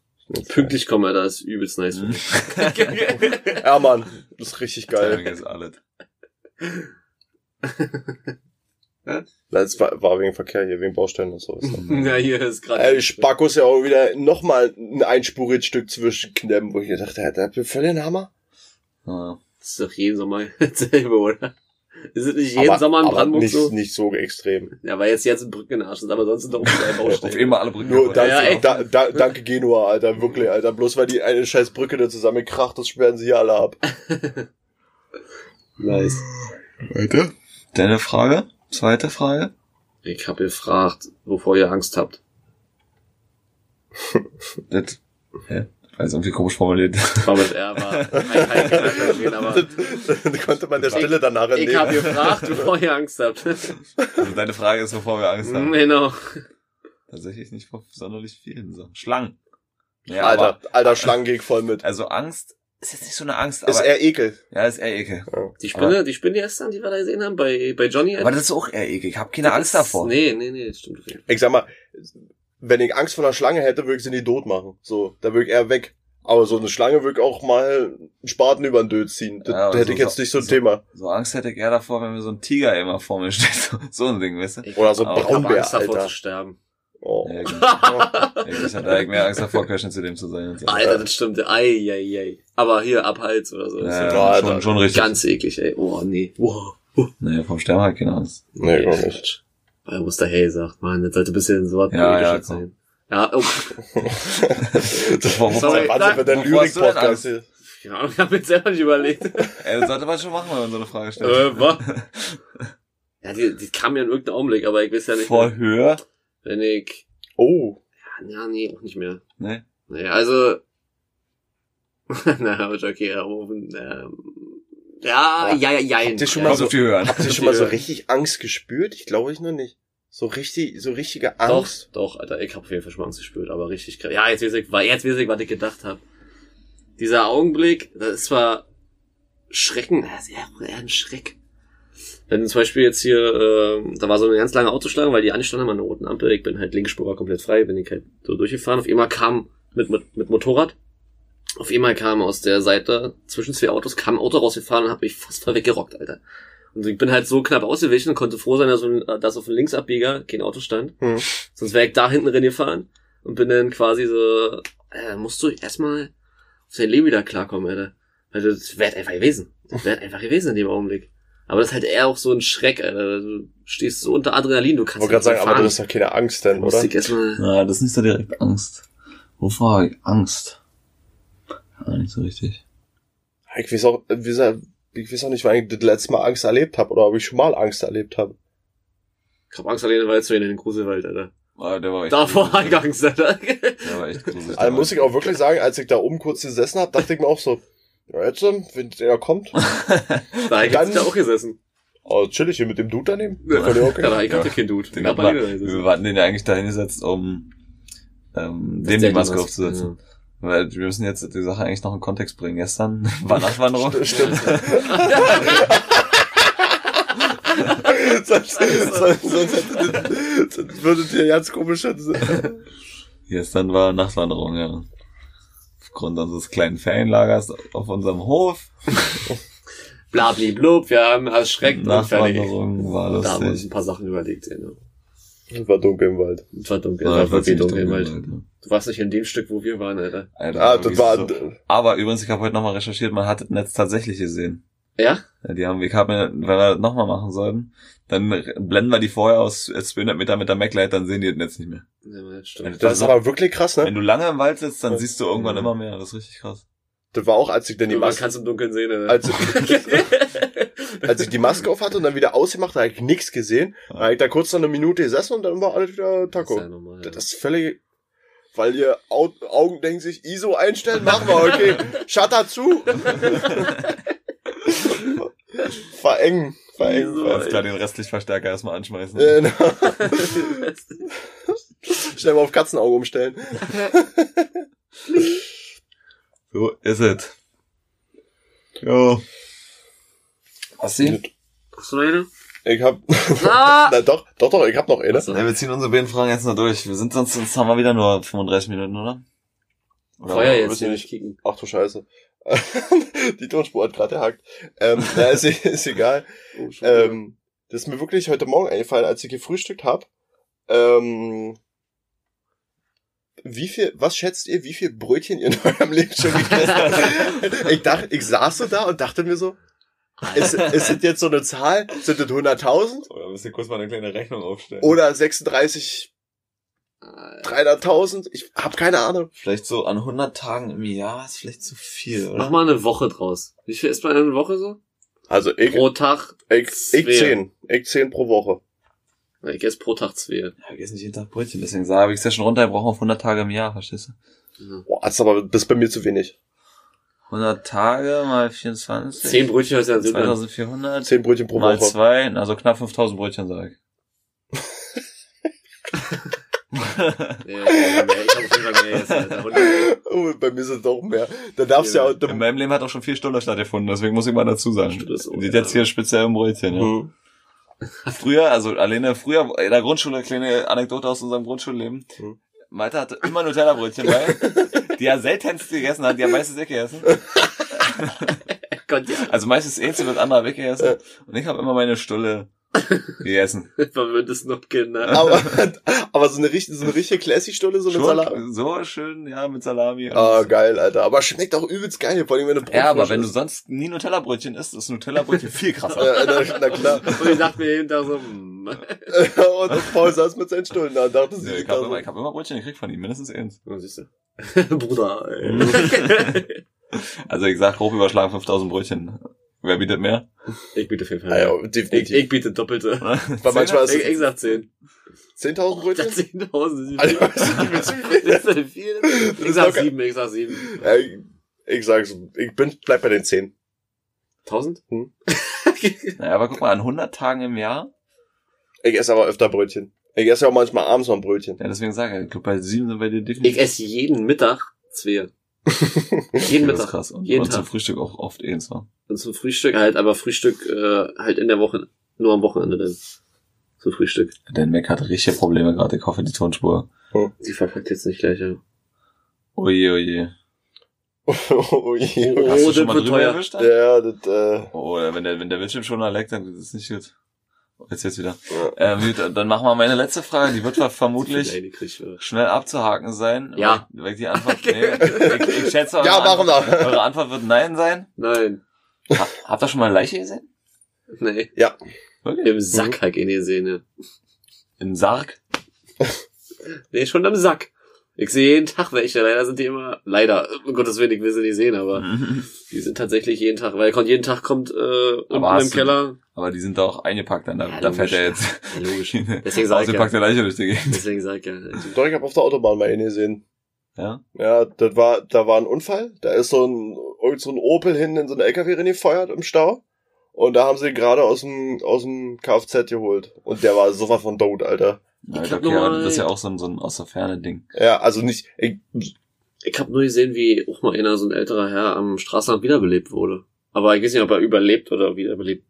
Pünktlich kommen, Alter, ist übelst nice für mich. Ja, Mann, das ist richtig Timing geil. ist alles. Das war, war wegen Verkehr hier, wegen Baustellen und so. ja, hier ist gerade. Ey, Spackos ja auch wieder nochmal ein einspuriges Stück zwischenklemmen, wo ich gedacht habe, der hat voll den Hammer. Ja. Das ist doch jeden Sommer dasselbe, oder? Ist es nicht jeden aber, Sommer in aber Brandenburg nicht, so? nicht so extrem. Ja, weil jetzt jetzt ein Brücken in den Arsch sind, aber sonst sind doch überall Auf Baustellen. immer alle Brücken. Nur danke, Ja, da, da, danke Genua, Alter, wirklich, Alter. Bloß weil die eine scheiß Brücke da zusammenkracht, das sperren sie hier alle ab. Nice. Weiter? Deine Frage? Zweite Frage? Ich habe gefragt, wovor ihr Angst habt. Das, hä? Ich weiß irgendwie komisch formuliert. War mit R, war ein kein Fehler verstehen, aber Da konnte man der Stille danach ich habe entnehmen. gefragt, wovor ihr Angst habt. Also deine Frage ist, wovor wir Angst haben. genau. Tatsächlich nicht vor sonderlich vielen Sachen. Schlangen. Ja, Alter, aber, alter Schlangen geht voll mit. also Angst ist jetzt nicht so eine Angst, aber, Ist eher Ekel. ja, ist eher ekel. Die Spinne, die Spinne gestern, die wir da gesehen haben, bei, bei Johnny. Aber das ist auch eher ekel. Ich habe keine Angst davor. Nee, nee, nee, das stimmt. Ich sag mal, wenn ich Angst vor einer Schlange hätte, würde ich sie nie tot machen. So, da würde ich eher weg. Aber so eine Schlange würde ich auch mal einen Spaten über den Död ziehen. Das Ja, aber hätte so- ich jetzt nicht so ein so- Thema. So Angst hätte ich eher davor, wenn mir so ein Tiger immer vor mir steht. So, so ein Ding, weißt du? Ich Oder so ein hab- ich hab Braunbär, Angst davor Alter. zu sterben. Oh. Ja, genau. ich hatte eigentlich mehr Angst davor, Querschnittssystem zu sein. Und so. Alter, das stimmt. Ei, ei, ei. Aber hier ab Hals oder so. Das ist Ja, ja Ja, schon, Alter. schon richtig. ganz eklig, ey. Oh, nee. Wow. Nee, vom Sterben halt keine Angst. Nee, gar nicht. Weil er Muster Hey sagt, man, das sollte ein bisschen so was Ja, ja, sein. Ja, oh, Das war- Sorry, Wahnsinn, du denn Lyrik-Podcast ist. keine Ahnung, ich hab mir selber nicht überlegt. Ey, das sollte man schon machen, wenn man so eine Frage stellt. äh, was? Ja, die, die kam ja in irgendeinem Augenblick, aber ich weiß ja nicht Vor mehr? Wenn ich, Oh. ja, nee, auch nicht mehr. Nee. Nee, also, na, okay, ja, ähm, ja, ja, ja, ja, Habt ihr schon mal so- Höhe an. Habt ihr schon mal so richtig Angst gespürt? Ich glaube ich noch nicht. So richtig, so richtige Doch, Angst. doch, Alter, ich hab auf jeden Fall schon mal Angst gespürt, aber richtig krass. Ja, jetzt weiß ich, jetzt weiß ich, was ich gedacht habe. Dieser Augenblick, das ist zwar Schrecken, das ist eher, eher ein Schreck. Wenn zum Beispiel jetzt hier, ähm, da war so eine ganz lange Autoschlange, weil die anstanden an der roten Ampel, ich bin halt Linksspur war komplett frei, bin ich halt so durchgefahren. Auf einmal kam mit, mit, mit Motorrad, auf einmal kam aus der Seite zwischen zwei Autos, kam ein Auto rausgefahren und hab mich fast voll weggerockt, Alter. Und ich bin halt so knapp ausgewichen und konnte froh sein, dass, ein- dass auf dem Linksabbieger kein Auto stand. Hm. Sonst wäre ich da hinten drin gefahren und bin dann quasi so, äh, musst du erstmal auf dein Leben wieder klarkommen, Alter. Weil das wäre einfach gewesen. Das wäre einfach gewesen in dem Augenblick. Aber das ist halt eher auch so ein Schreck, Alter. Du stehst so unter Adrenalin, du Ich kannst wollte gerade sagen, nicht aber fahren. das ist doch keine Angst denn, oder? Na, das ist nicht so direkt Angst. Wovor habe ich Angst? Ja, nicht so richtig. Ich weiß auch, wie gesagt, ich weiß auch nicht, wann ich das letzte Mal Angst erlebt habe oder ob ich schon mal Angst erlebt habe. ich hab Angst alleine, weil zu in den Gruselwald, Alter. Aber der war echt Davor ich Angst, Alter. Der war echt gruselig. Also muss ich auch wirklich sagen, als ich da oben kurz gesessen habe, dachte ich mir auch so, ja jetzt, ähm, wenn der kommt, Da hab ich ja auch gesessen. oh, chillig hier mit dem Dude daneben. Ja, okay. ja, ich hatte kein Dude. Den Ich hab hat man, wir hatten den ja eigentlich da hingesetzt, um ähm, dem die Maske aufzusetzen. Weil wir müssen jetzt die Sache eigentlich noch in Kontext bringen. Gestern war Nachtwanderung. Stimmt. sonst, sonst, sonst, hätte das, sonst würdet ihr ganz komisch sein. Gestern war Nachtwanderung, ja. Aufgrund unseres kleinen Ferienlagers auf unserem Hof. Blabli-blub, wir haben erschreckt und fertig. War Da haben wir uns lustig. ein paar Sachen überlegt, ja. ne? Es war dunkel im Wald. Es war dunkel, Ja, es war wirklich ziemlich dunkel im Wald. Alter. Du warst nicht in dem Stück, wo wir waren, Alter. Alter, Ah, wirklich das war, so. Aber übrigens, ich habe heute nochmal recherchiert, man hat das Netz tatsächlich gesehen. Ja? Ja, die haben, ich habe, wenn wir das nochmal machen sollten, dann blenden wir die vorher aus 200 Meter mit der MacLight, dann sehen die das Netz nicht mehr. Ja, das stimmt. das ist aber wirklich krass, Wenn ne? du lange im Wald sitzt, dann Ja. siehst du irgendwann Mhm. immer mehr. Das ist richtig krass. Das war auch, als ich dann die Maske, kann es im Dunkeln sehen, Alter. als, als ich die Maske auf hatte und dann wieder ausgemacht, da habe ich nichts gesehen. Da habe ich da kurz noch eine Minute gesessen und dann war alles wieder das ist Taco. ja normal. Das ist völlig, weil ihr Au Augen denken sich, ISO einstellen, machen wir, okay. Shutter zu. verengen, verengen. ISO, Alles klar, den restlich Verstärker erstmal anschmeißen. Äh, na. Schnell mal auf Katzenauge umstellen. So ist es. Sie? Hast du noch eine? Ich hab, Ah! na doch, doch, doch, ich hab noch eine. Achso. Ne, wir ziehen unsere beiden Fragen jetzt noch durch. Wir sind sonst, sonst haben wir wieder nur 35 Minuten, oder? Oder Feuer jetzt hier nicht kicken. Ach du Scheiße. Die Tonspur hat gerade gehackt. Ähm, na, ist, ist egal. Oh, Ähm, das ist mir wirklich heute Morgen eingefallen, als ich gefrühstückt habe. Ähm, wie viel, was schätzt ihr, wie viel Brötchen ihr in eurem Leben schon gegessen habt? ich dachte, ich saß so da und dachte mir so, ist, ist das jetzt so eine Zahl? Sind das 100.000? Oder müsst ihr kurz mal eine kleine Rechnung aufstellen? Oder 36, Äh, 300.000? Ich hab keine Ahnung. Vielleicht so an 100 Tagen im Jahr ist vielleicht zu viel, oder? Mach mal eine Woche draus. Wie viel ist man in einer Woche so? Also ich, Pro Tag? ich, ich zehn. Ich zehn pro Woche. Ich esse pro Tag zwei. Ja, wir essen nicht jeden Tag Brötchen, deswegen sage ich es ja schon runtergebrochen auf 100 Tage im Jahr, verstehst du? Ja. Boah, das ist aber, das ist bei mir zu wenig. 100 Tage mal 24. Zehn Brötchen ist ja super. 2400 Zehn Brötchen pro mal Woche. zwei, also knapp 5000 Brötchen, sag ich. Ja, ich hab mehr- ich hab auf jeden Fall mehr jetzt, Alter. 100. Oh, bei mir sind es doch mehr. Da darfst du ja, In meinem Leben hat auch schon viel Stulle stattgefunden, deswegen muss ich mal dazu sagen. Auch, Die ja. jetzt hier speziell im Brötchen, ja. Mhm. Früher, also alleine früher in der Grundschule, kleine Anekdote aus unserem Grundschulleben. Mhm. Malte hatte immer Nutella-Brötchen bei, die er seltenst gegessen hat, die er meistens weggegessen. Ja. Also meistens eins und das andere weggegessen. Und ich habe immer meine Stulle gegessen. Verwöhntes noch Kinder. Aber, aber so eine richtige, so eine richtige Classy-Stulle, so mit Schon Salat. so schön, ja, mit Salami. Ah, geil, Alter. Aber schmeckt auch übelst geil, vor allem wenn du Brot ja, aber wenn du sonst nie Nutella-Brötchen isst, ist Nutella-Brötchen viel krasser. Ja, na, na klar. Und ich dachte mir hinterher so, hm. und Paul saß mit seinen Stullen da und dachte Ja, sich, ich habe immer, ich hab immer Brötchen gekriegt von ihm, mindestens eins. Ja, siehst du. Bruder, ey. Also ich sag grob überschlagen 5000 Brötchen. Wer bietet mehr? Ich biete auf jeden Fall. ah, ja, Ich, definitiv. ich biete doppelte. Weil manchmal ist Ich, ich sag 10. 10.000 Brötchen? 10.000 Alter, weißt du, wie viel? Das ist viel. Ich ist sag locker. 7, ich sag 7. Ja, ich, ich sag's, ich bin, bleib bei den 10. 1000? Naja, aber guck mal, an 100 Tagen im Jahr, Ich esse aber öfter Brötchen. Ich esse ja auch manchmal abends noch ein Brötchen. ja deswegen sage ich, ich glaube bei 7 sind bei dir Ich definitiv. esse jeden Mittag zwei. Jeden das ist Mittag. krass. Und, Jeden und zum Tag. Frühstück auch oft eins war. Und zum Frühstück halt, aber Frühstück äh, halt in der Woche, nur am Wochenende dann. Zum Frühstück. Dein Mac hat richtige Probleme gerade, ich hoffe die Tonspur. Die verkackt jetzt nicht gleich, ja. Oje, oje. oh je. Oh, Hast du schon mal drüber teuer. erwischt? dann? Ja, das, äh, Oh, wenn der, wenn der Bildschirm schon leckt, dann ist es nicht gut. Jetzt jetzt wieder. ja. Ähm, gut, dann machen wir meine letzte Frage. Die wird vermutlich die ich, schnell abzuhaken sein. Ja. Weil, weil die Antwort, nee, ich, ich schätze, eure, ja, machen Antwort, wir. eure Antwort wird Nein sein. Nein. Ha, habt ihr schon mal eine Leiche gesehen? Nee. Ja. Wirklich? Im Sack halt ihn gesehen, ja. Im Sarg? Nee, schon am Sack. Ich sehe jeden Tag welche. Leider sind die immer, leider, um Gottes Willen, ich will sie nicht sehen, aber die sind tatsächlich jeden Tag, weil kommt jeden Tag kommt äh, unten im du- Keller. Aber die sind da auch eingepackt, dann da, Ja, da fährt er jetzt Ja, logisch. Deswegen sag ich ja. ausgepackte Leiche durch die Gegend. Deswegen sag ich ja. Doch, ich habe auf der Autobahn mal einen gesehen. Ja? Ja, das war, da war ein Unfall. Da ist so ein, irgend so ein Opel hinten in so eine LKW reingefeuert im Stau. Und da haben sie ihn gerade aus dem, aus dem Kfz geholt. Und der war sowas von tot, Alter. Ja, Ich hab okay, nur aber mal- das ist ja auch so ein, so ein aus der Ferne Ding. Ja, also nicht, ich, Ich habe nur gesehen, wie auch mal einer, so ein älterer Herr, am Straßenrand wiederbelebt wurde. Aber ich weiß nicht, ob er überlebt oder wiederbelebt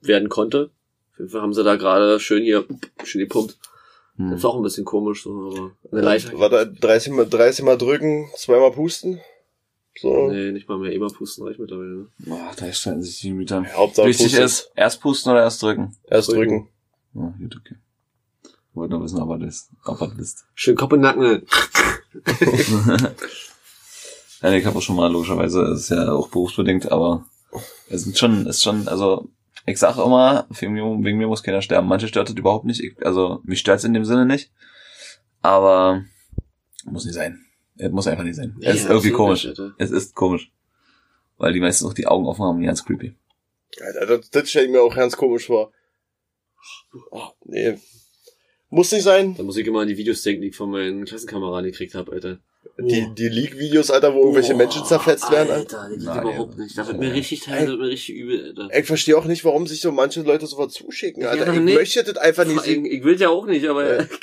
werden konnte. Auf jeden Fall haben sie da gerade schön hier, schön gepumpt. Hm. Das ist auch ein bisschen komisch, so, aber eine Leiche. Warte, 30 mal, 30 mal drücken, zweimal pusten. So. Nee, nicht mal mehr immer pusten reicht mittlerweile. Ne? Boah, da streiten sich die Gemüter. Hauptsache Wichtig pusten. ist, erst pusten oder erst drücken. Erst drücken. Ja, gut, okay. Wollte nur wissen, ob er das, ob er das ist. Schön Kopf und Nacken. Ja, ich habe auch schon mal, logischerweise, das ist ja auch berufsbedingt, aber es sind schon, ist schon, also, ich sage immer, wegen mir, wegen mir muss keiner sterben. Manche stört das überhaupt nicht, ich, also, mich stört's in dem Sinne nicht, aber muss nicht sein. Es muss einfach nicht sein. Es ist Ja, irgendwie komisch. nicht. Es ist komisch. Weil die meisten auch die Augen offen haben, ganz creepy. Alter, das, das stelle ich mir auch ganz komisch vor. Oh, nee. Muss nicht sein. Da muss ich immer an die Videos denken, die ich von meinen Klassenkameraden gekriegt habe, Alter. Die, die Leak-Videos, Alter, wo irgendwelche Boah, Menschen zerfetzt werden. Alter. Alter, die geht Nein, überhaupt ja. nicht. Da wird mir richtig teil, da wird mir richtig übel, Alter. Ich verstehe auch nicht, warum sich so manche Leute sowas zuschicken, Alter. Ich nee. möchte das einfach nicht Ich, sehen. ich will ja auch nicht, aber Ja.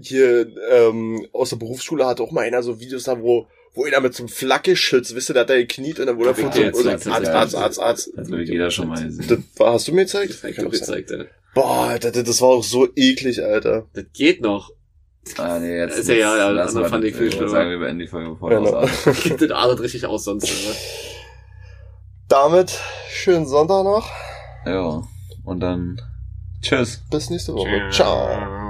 Hier, ähm, aus der Berufsschule hat auch mal einer so Videos da, wo, wo einer mit so einem Flakgeschütz, wisst ihr, da hat er gekniet und dann wurde er von so Arzt, Arzt, Arzt. Arzt. Das glaube ich jeder schon mal gesehen. Das hast du mir gezeigt? das hab ich sein. gezeigt, Alter. Boah, Alter, das das war auch so eklig, Alter. Das geht noch. Ah, nee, jetzt. Ist ja ja, ja, andere wir fand das. ich viel Ich würde schlimmer. sagen, wir beenden die Folge, bevor Genau. wir ausatmen. das artet richtig aus sonst, Alter. Damit schönen Sonntag noch. Ja. Und dann, tschüss. Bis nächste Woche. Ciao.